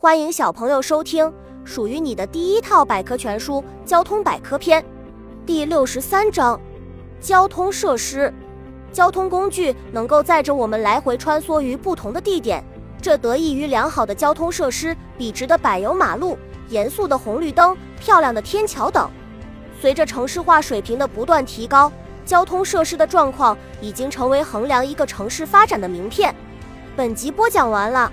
欢迎小朋友收听属于你的第一套百科全书《交通百科篇》第六十三章：交通设施。交通工具能够载着我们来回穿梭于不同的地点，这得益于良好的交通设施、笔直的柏油马路、严肃的红绿灯、漂亮的天桥等。随着城市化水平的不断提高，交通设施的状况已经成为衡量一个城市发展的名片。本集播讲完了，